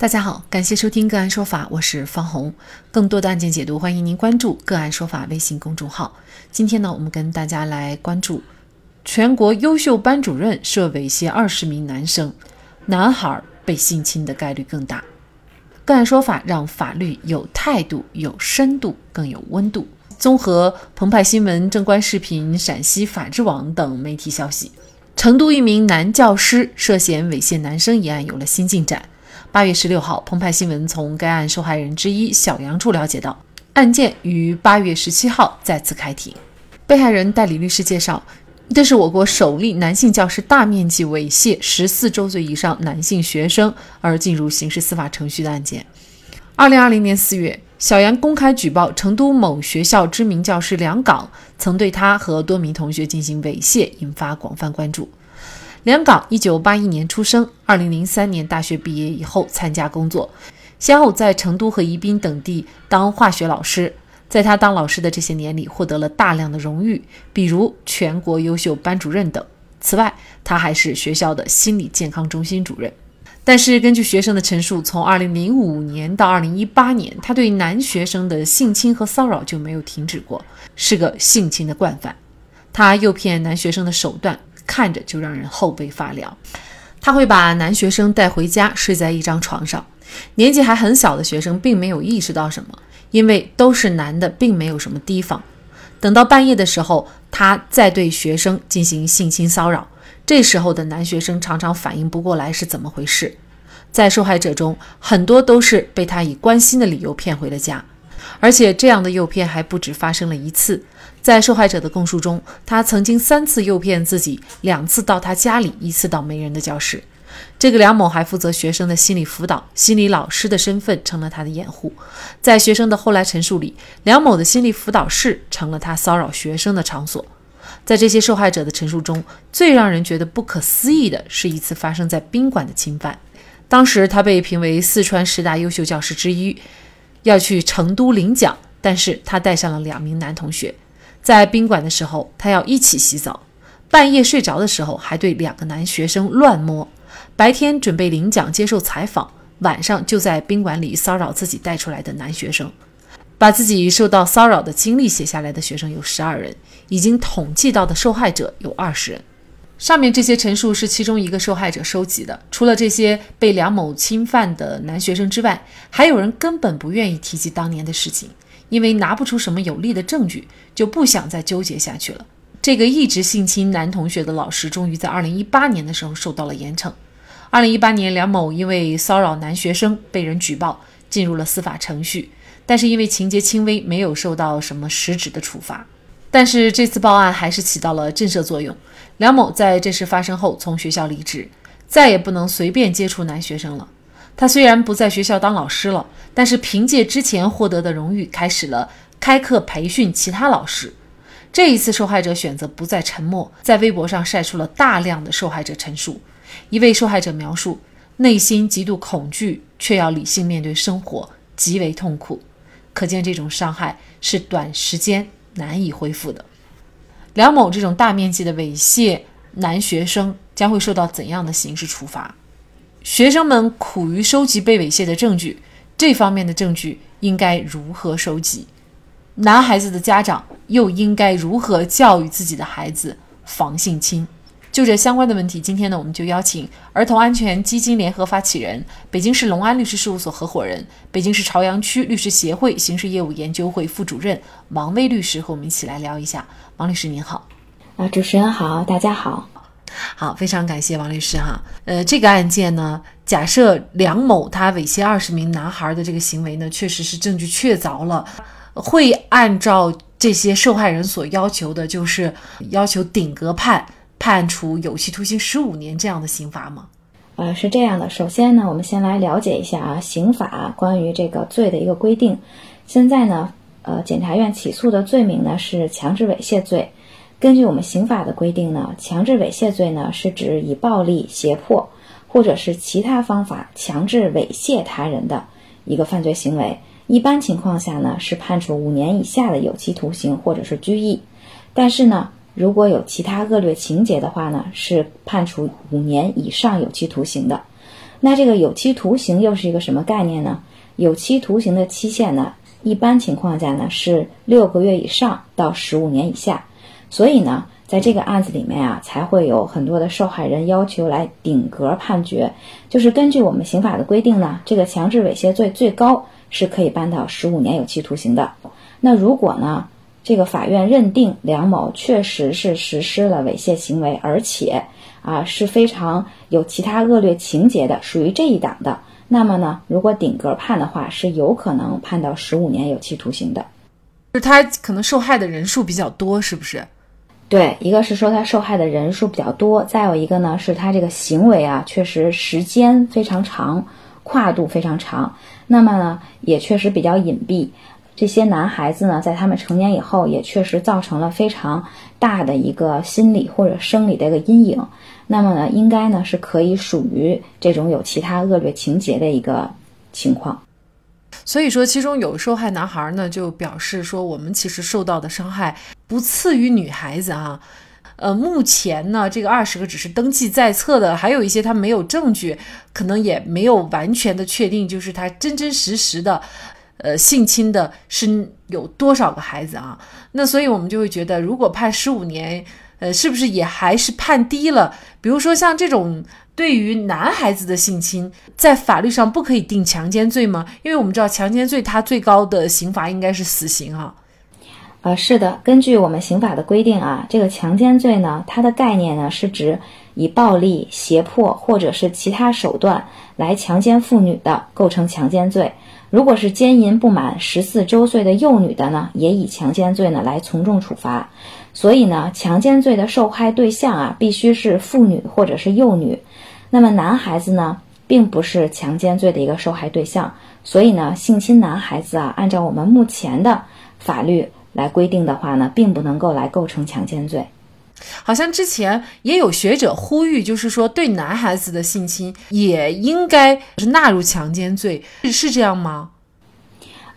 大家好，感谢收听个案说法，我是方红。更多的案件解读，欢迎您关注个案说法微信公众号。今天呢，我们跟大家来关注全国优秀班主任涉猥亵二十名男生，男孩被性侵的概率更大。个案说法让法律有态度、有深度、更有温度。综合澎湃新闻、正观视频、陕西法制网等媒体消息，成都一名男教师涉嫌猥亵男生一案有了新进展。八月十六号，澎湃新闻从该案受害人之一小杨处了解到，案件于八月十七号再次开庭。被害人代理律师介绍，这是我国首例男性教师大面积猥亵十四周岁以上男性学生而进入刑事司法程序的案件。二零二零年四月，小杨公开举报成都某学校知名教师梁岗曾对他和多名同学进行猥亵，引发广泛关注。梁岗一九八一年出生，二零零三年大学毕业以后参加工作，先后在成都和宜宾等地当化学老师。在他当老师的这些年里，获得了大量的荣誉，比如全国优秀班主任等。此外，他还是学校的心理健康中心主任。但是，根据学生的陈述，从二零零五年到二零一八年，他对男学生的性侵和骚扰就没有停止过，是个性侵的惯犯。他诱骗男学生的手段。看着就让人后背发凉。他会把男学生带回家，睡在一张床上。年纪还很小的学生并没有意识到什么，因为都是男的，并没有什么提防。等到半夜的时候，他再对学生进行性侵骚扰。这时候的男学生常常反应不过来是怎么回事。在受害者中，很多都是被他以关心的理由骗回了家。而且这样的诱骗还不止发生了一次，在受害者的供述中，他曾经三次诱骗自己，两次到他家里，一次到没人的教室。这个梁某还负责学生的心理辅导，心理老师的身份成了他的掩护。在学生的后来陈述里，梁某的心理辅导室成了他骚扰学生的场所。在这些受害者的陈述中，最让人觉得不可思议的是一次发生在宾馆的侵犯。当时他被评为四川十大优秀教师之一。要去成都领奖，但是他带上了两名男同学，在宾馆的时候，他要一起洗澡，半夜睡着的时候还对两个男学生乱摸，白天准备领奖接受采访，晚上就在宾馆里骚扰自己带出来的男学生，把自己受到骚扰的经历写下来的学生有十二人，已经统计到的受害者有二十人。上面这些陈述是其中一个受害者收集的。除了这些被梁某侵犯的男学生之外，还有人根本不愿意提及当年的事情，因为拿不出什么有力的证据，就不想再纠结下去了。这个一直性侵男同学的老师，终于在2018年的时候受到了严惩。2018年，梁某因为骚扰男学生被人举报，进入了司法程序，但是因为情节轻微，没有受到什么实质的处罚。但是这次报案还是起到了震慑作用。梁某在这事发生后从学校离职，再也不能随便接触男学生了。他虽然不在学校当老师了，但是凭借之前获得的荣誉，开始了开课培训其他老师。这一次，受害者选择不再沉默，在微博上晒出了大量的受害者陈述。一位受害者描述，内心极度恐惧，却要理性面对生活，极为痛苦。可见这种伤害是短时间难以恢复的。梁某这种大面积的猥亵男学生将会受到怎样的刑事处罚？学生们苦于收集被猥亵的证据，这方面的证据应该如何收集？男孩子的家长又应该如何教育自己的孩子防性侵？就这相关的问题，今天呢，我们就邀请儿童安全基金联合发起人、北京市隆安律师事务所合伙人、北京市朝阳区律师协会刑事业务研究会副主任王威律师和我们一起来聊一下。王律师您好，啊，主持人好，大家好，好，非常感谢王律师哈。呃，这个案件呢，假设梁某他猥亵二十名男孩的这个行为呢，确实是证据确凿了，会按照这些受害人所要求的，就是要求顶格判。判处有期徒刑十五年这样的刑罚吗？呃，是这样的。首先呢，我们先来了解一下啊，刑法关于这个罪的一个规定。现在呢，呃，检察院起诉的罪名呢是强制猥亵罪。根据我们刑法的规定呢，强制猥亵罪呢是指以暴力、胁迫或者是其他方法强制猥亵他人的一个犯罪行为。一般情况下呢，是判处五年以下的有期徒刑或者是拘役。但是呢，如果有其他恶劣情节的话呢，是判处五年以上有期徒刑的。那这个有期徒刑又是一个什么概念呢？有期徒刑的期限呢，一般情况下呢是六个月以上到十五年以下。所以呢，在这个案子里面啊，才会有很多的受害人要求来顶格判决。就是根据我们刑法的规定呢，这个强制猥亵罪最高是可以判到十五年有期徒刑的。那如果呢，这个法院认定梁某确实是实施了猥亵行为，而且啊是非常有其他恶劣情节的，属于这一档的，那么呢，如果顶格判的话，是有可能判到十五年有期徒刑的。就是他可能受害的人数比较多，是不是？对，一个是说他受害的人数比较多，再有一个呢是他这个行为啊，确实时间非常长，跨度非常长，那么呢也确实比较隐蔽。这些男孩子呢，在他们成年以后，也确实造成了非常大的一个心理或者生理的一个阴影。那么呢，应该呢是可以属于这种有其他恶劣情节的一个情况。所以说，其中有受害男孩呢，就表示说，我们其实受到的伤害不次于女孩子啊。呃，目前呢，这个二十个只是登记在册的，还有一些他没有证据，可能也没有完全的确定，就是他真真实实的。呃，性侵的是有多少个孩子啊？那所以我们就会觉得，如果判十五年，呃，是不是也还是判低了？比如说像这种对于男孩子的性侵，在法律上不可以定强奸罪吗？因为我们知道强奸罪它最高的刑罚应该是死刑啊。呃，是的，根据我们刑法的规定啊，这个强奸罪呢，它的概念呢是指以暴力、胁迫或者是其他手段来强奸妇女的，构成强奸罪。如果是奸淫不满十四周岁的幼女的呢，也以强奸罪呢来从重处罚。所以呢，强奸罪的受害对象啊，必须是妇女或者是幼女。那么男孩子呢，并不是强奸罪的一个受害对象。所以呢，性侵男孩子啊，按照我们目前的法律来规定的话呢，并不能够来构成强奸罪。好像之前也有学者呼吁，就是说对男孩子的性侵也应该是纳入强奸罪，是这样吗？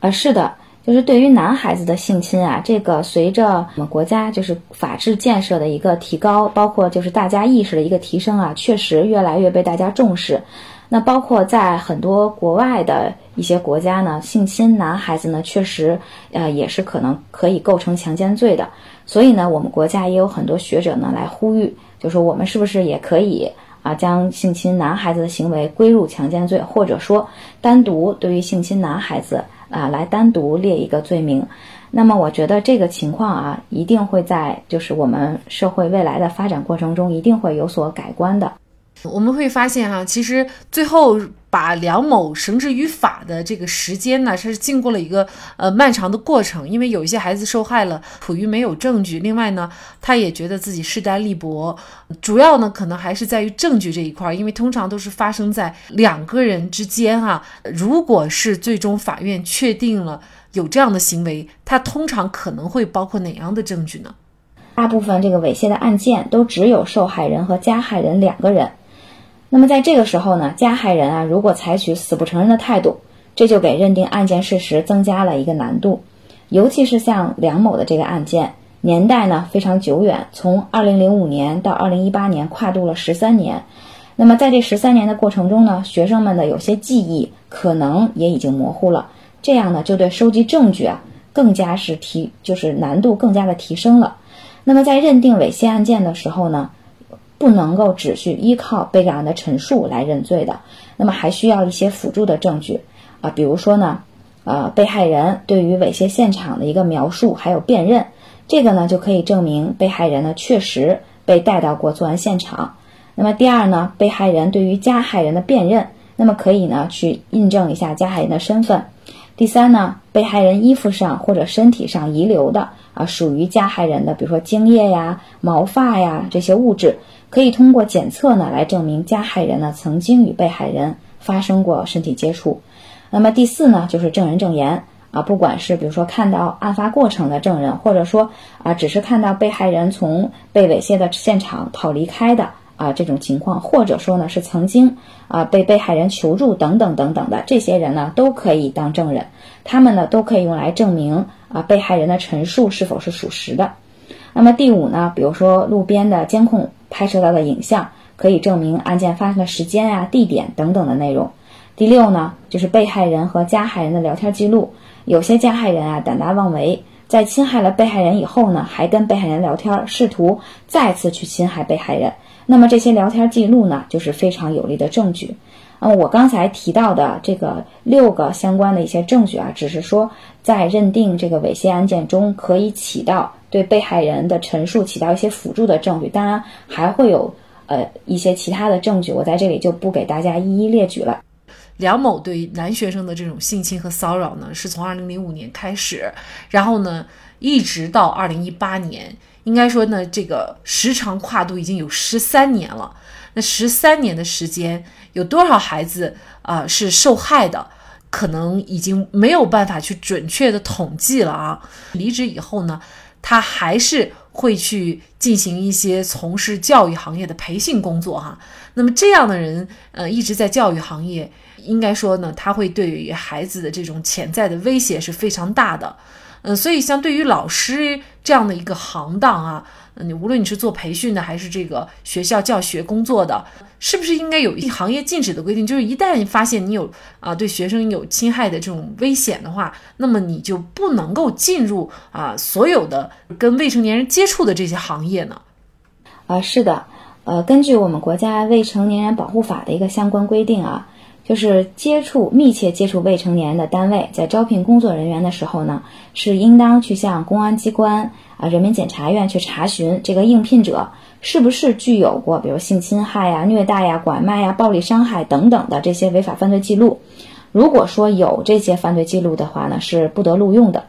呃，是的，就是对于男孩子的性侵啊，这个随着我们国家就是法治建设的一个提高，包括就是大家意识的一个提升啊，确实越来越被大家重视。那包括在很多国外的一些国家呢，性侵男孩子呢，确实呃也是可能可以构成强奸罪的。所以呢，我们国家也有很多学者呢来呼吁，就说我们是不是也可以啊，将性侵男孩子的行为归入强奸罪，或者说单独对于性侵男孩子啊来单独列一个罪名。那么我觉得这个情况啊，一定会在就是我们社会未来的发展过程中一定会有所改观的。我们会发现哈，其实最后把梁某绳之于法的这个时间呢，是经过了一个呃漫长的过程。因为有一些孩子受害了，苦于没有证据；另外呢，他也觉得自己势单力薄。主要呢，可能还是在于证据这一块，因为通常都是发生在两个人之间哈。如果是最终法院确定了有这样的行为，他通常可能会包括哪样的证据呢？大部分这个猥亵的案件都只有受害人和加害人两个人。那么在这个时候呢，加害人啊，如果采取死不承认的态度，这就给认定案件事实增加了一个难度。尤其是像梁某的这个案件，年代呢非常久远，从二零零五年到二零一八年，跨度了十三年。那么在这十三年的过程中呢，学生们的有些记忆可能也已经模糊了，这样呢就对收集证据啊更加是提，就是难度更加的提升了。那么在认定猥亵案件的时候呢？不能够只是依靠被告人的陈述来认罪的，那么还需要一些辅助的证据啊，比如说呢，呃，被害人对于猥亵现场的一个描述，还有辨认，这个呢就可以证明被害人呢确实被带到过作案现场。那么第二呢，被害人对于加害人的辨认，那么可以呢去印证一下加害人的身份。第三呢，被害人衣服上或者身体上遗留的啊属于加害人的，比如说精液呀、毛发呀这些物质。可以通过检测呢来证明加害人呢曾经与被害人发生过身体接触。那么第四呢就是证人证言啊，不管是比如说看到案发过程的证人，或者说啊只是看到被害人从被猥亵的现场跑离开的啊这种情况，或者说呢是曾经啊被被害人求助等等等等的这些人呢都可以当证人，他们呢都可以用来证明啊被害人的陈述是否是属实的。那么第五呢，比如说路边的监控。拍摄到的影像可以证明案件发生的时间啊、地点等等的内容。第六呢，就是被害人和加害人的聊天记录。有些加害人啊胆大妄为，在侵害了被害人以后呢，还跟被害人聊天，试图再次去侵害被害人。那么这些聊天记录呢，就是非常有力的证据。嗯，我刚才提到的这个六个相关的一些证据啊，只是说在认定这个猥亵案件中可以起到对被害人的陈述起到一些辅助的证据。当然还会有呃一些其他的证据，我在这里就不给大家一一列举了。梁某对男学生的这种性侵和骚扰呢，是从二零零五年开始，然后呢一直到二零一八年，应该说呢这个时长跨度已经有十三年了。那十三年的时间，有多少孩子啊是受害的？可能已经没有办法去准确的统计了啊。离职以后呢，他还是会去进行一些从事教育行业的培训工作哈。那么这样的人，呃，一直在教育行业，应该说呢，他会对于孩子的这种潜在的威胁是非常大的。嗯，所以像对于老师这样的一个行当啊。你无论你是做培训的，还是这个学校教学工作的，是不是应该有一行业禁止的规定？就是一旦发现你有啊对学生有侵害的这种危险的话，那么你就不能够进入啊所有的跟未成年人接触的这些行业呢？啊，是的，呃，根据我们国家未成年人保护法的一个相关规定啊。就是接触密切接触未成年的单位，在招聘工作人员的时候呢，是应当去向公安机关啊、人民检察院去查询这个应聘者是不是具有过，比如性侵害呀、虐待呀、拐卖呀、暴力伤害等等的这些违法犯罪记录。如果说有这些犯罪记录的话呢，是不得录用的。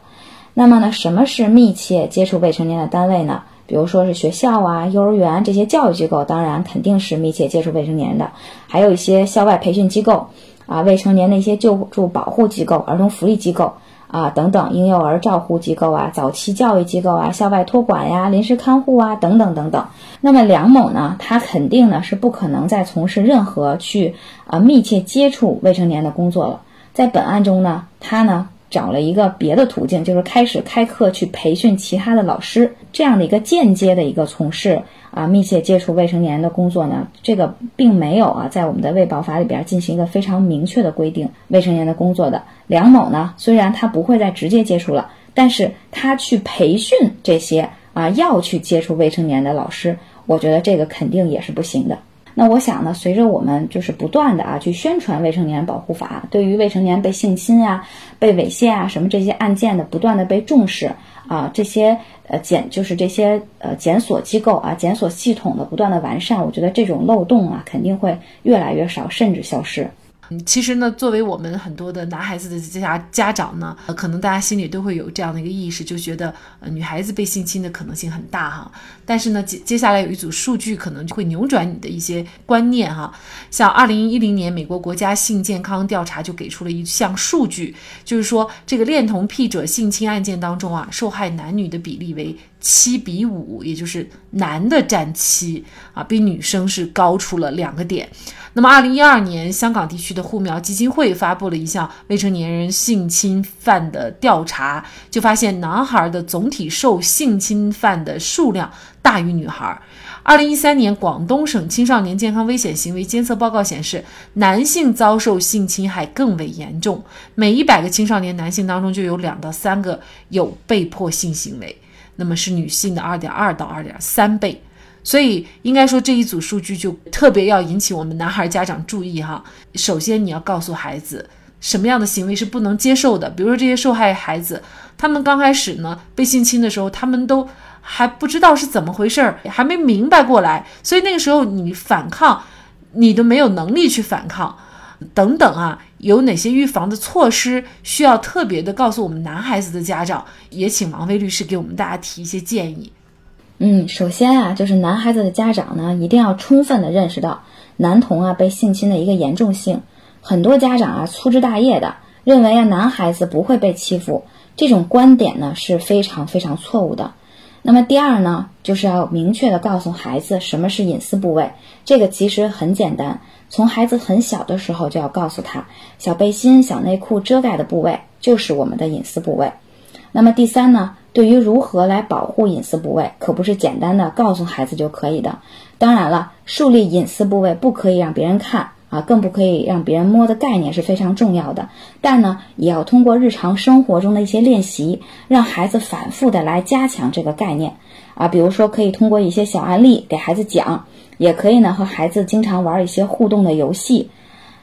那么呢，什么是密切接触未成年的单位呢？比如说是学校啊、幼儿园这些教育机构，当然肯定是密切接触未成年的，还有一些校外培训机构啊、未成年的一些救助保护机构、儿童福利机构啊等等，婴幼儿照护机构啊、早期教育机构啊、校外托管呀、临时看护啊等等等等。那么梁某呢，他肯定呢是不可能再从事任何去啊密切接触未成年的工作了。在本案中呢，他呢。找了一个别的途径，就是开始开课去培训其他的老师，这样的一个间接的一个从事啊密切接触未成年人的工作呢，这个并没有啊在我们的卫保法里边进行一个非常明确的规定未成年的工作的。梁某呢，虽然他不会再直接接触了，但是他去培训这些啊要去接触未成年的老师，我觉得这个肯定也是不行的。那我想呢，随着我们就是不断的啊去宣传未成年人保护法，对于未成年被性侵啊、被猥亵啊什么这些案件的不断的被重视啊，这些呃检就是这些呃检索机构啊、检索系统的不断的完善，我觉得这种漏洞啊肯定会越来越少，甚至消失。嗯，其实呢，作为我们很多的男孩子的家家长呢，呃，可能大家心里都会有这样的一个意识，就觉得呃女孩子被性侵的可能性很大哈。但是呢，接接下来有一组数据可能就会扭转你的一些观念哈。像二零一零年美国国家性健康调查就给出了一项数据，就是说这个恋童癖者性侵案件当中啊，受害男女的比例为七比五，也就是男的占七啊，比女生是高出了两个点。那么，二零一二年，香港地区的护苗基金会发布了一项未成年人性侵犯的调查，就发现男孩的总体受性侵犯的数量大于女孩。二零一三年，广东省青少年健康危险行为监测报告显示，男性遭受性侵害更为严重，每一百个青少年男性当中就有两到三个有被迫性行为，那么是女性的二点二到二点三倍。所以应该说这一组数据就特别要引起我们男孩家长注意哈。首先你要告诉孩子什么样的行为是不能接受的，比如说这些受害孩子，他们刚开始呢被性侵的时候，他们都还不知道是怎么回事儿，还没明白过来，所以那个时候你反抗，你都没有能力去反抗，等等啊，有哪些预防的措施需要特别的告诉我们男孩子的家长？也请王威律师给我们大家提一些建议。嗯，首先啊，就是男孩子的家长呢，一定要充分的认识到男童啊被性侵的一个严重性。很多家长啊粗枝大叶的认为啊男孩子不会被欺负，这种观点呢是非常非常错误的。那么第二呢，就是要明确的告诉孩子什么是隐私部位。这个其实很简单，从孩子很小的时候就要告诉他，小背心、小内裤遮盖的部位就是我们的隐私部位。那么第三呢？对于如何来保护隐私部位，可不是简单的告诉孩子就可以的。当然了，树立隐私部位不可以让别人看啊，更不可以让别人摸的概念是非常重要的。但呢，也要通过日常生活中的一些练习，让孩子反复的来加强这个概念啊。比如说，可以通过一些小案例给孩子讲，也可以呢和孩子经常玩一些互动的游戏。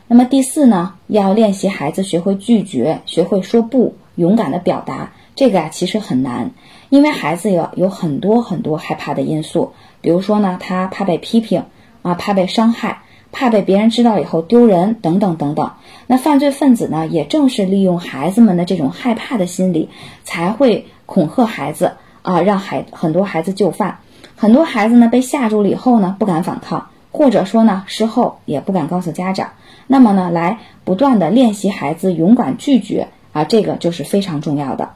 那么第四呢，要练习孩子学会拒绝，学会说不，勇敢的表达。这个啊其实很难，因为孩子有有很多很多害怕的因素，比如说呢，他怕被批评啊，怕被伤害，怕被别人知道以后丢人等等等等。那犯罪分子呢，也正是利用孩子们的这种害怕的心理，才会恐吓孩子啊，让孩很多孩子就范。很多孩子呢被吓住了以后呢，不敢反抗，或者说呢事后也不敢告诉家长。那么呢，来不断的练习孩子勇敢拒绝啊，这个就是非常重要的。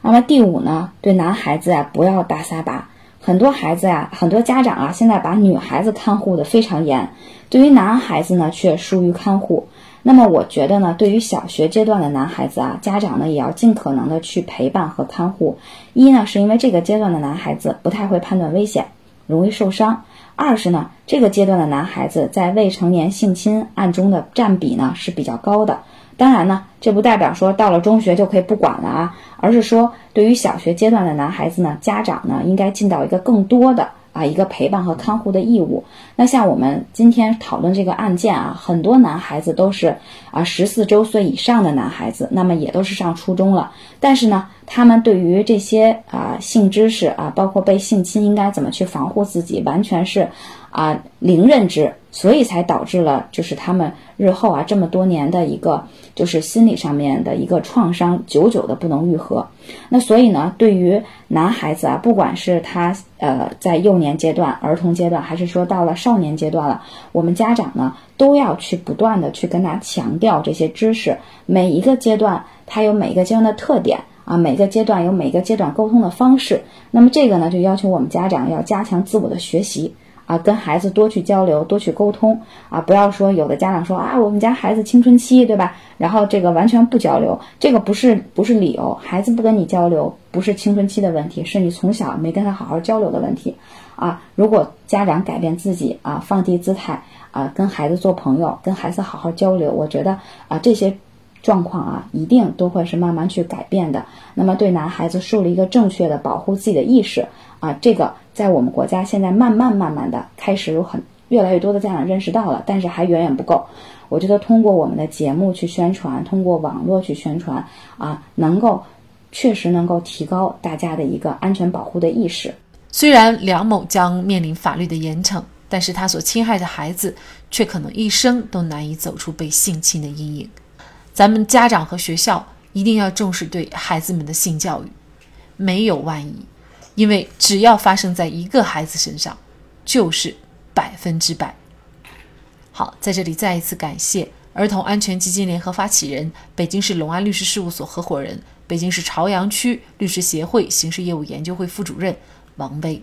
那么第五呢，对男孩子啊不要大撒把。很多孩子呀，很多家长啊，现在把女孩子看护的非常严，对于男孩子呢却疏于看护。那么我觉得呢，对于小学阶段的男孩子啊，家长呢也要尽可能的去陪伴和看护。一呢，是因为这个阶段的男孩子不太会判断危险，容易受伤；二是呢，这个阶段的男孩子在未成年性侵案中的占比呢是比较高的。当然呢，这不代表说到了中学就可以不管了啊，而是说对于小学阶段的男孩子呢，家长呢应该尽到一个更多的啊一个陪伴和看护的义务。那像我们今天讨论这个案件啊，很多男孩子都是啊十四周岁以上的男孩子，那么也都是上初中了，但是呢，他们对于这些啊性知识啊，包括被性侵应该怎么去防护自己，完全是啊零认知。所以才导致了，就是他们日后啊这么多年的一个，就是心理上面的一个创伤，久久的不能愈合。那所以呢，对于男孩子啊，不管是他呃在幼年阶段、儿童阶段，还是说到了少年阶段了，我们家长呢都要去不断的去跟他强调这些知识。每一个阶段，他有每一个阶段的特点啊，每个阶段有每个阶段沟通的方式。那么这个呢，就要求我们家长要加强自我的学习。啊，跟孩子多去交流，多去沟通啊！不要说有的家长说啊，我们家孩子青春期，对吧？然后这个完全不交流，这个不是不是理由。孩子不跟你交流，不是青春期的问题，是你从小没跟他好好交流的问题啊！如果家长改变自己啊，放低姿态啊，跟孩子做朋友，跟孩子好好交流，我觉得啊，这些状况啊，一定都会是慢慢去改变的。那么，对男孩子树立一个正确的保护自己的意识啊，这个。在我们国家，现在慢慢慢慢的开始有很越来越多的家长认识到了，但是还远远不够。我觉得通过我们的节目去宣传，通过网络去宣传啊，能够确实能够提高大家的一个安全保护的意识。虽然梁某将面临法律的严惩，但是他所侵害的孩子却可能一生都难以走出被性侵的阴影。咱们家长和学校一定要重视对孩子们的性教育，没有万一。因为只要发生在一个孩子身上，就是百分之百。好，在这里再一次感谢儿童安全基金联合发起人、北京市隆安律师事务所合伙人、北京市朝阳区律师协会刑事业务研究会副主任王威。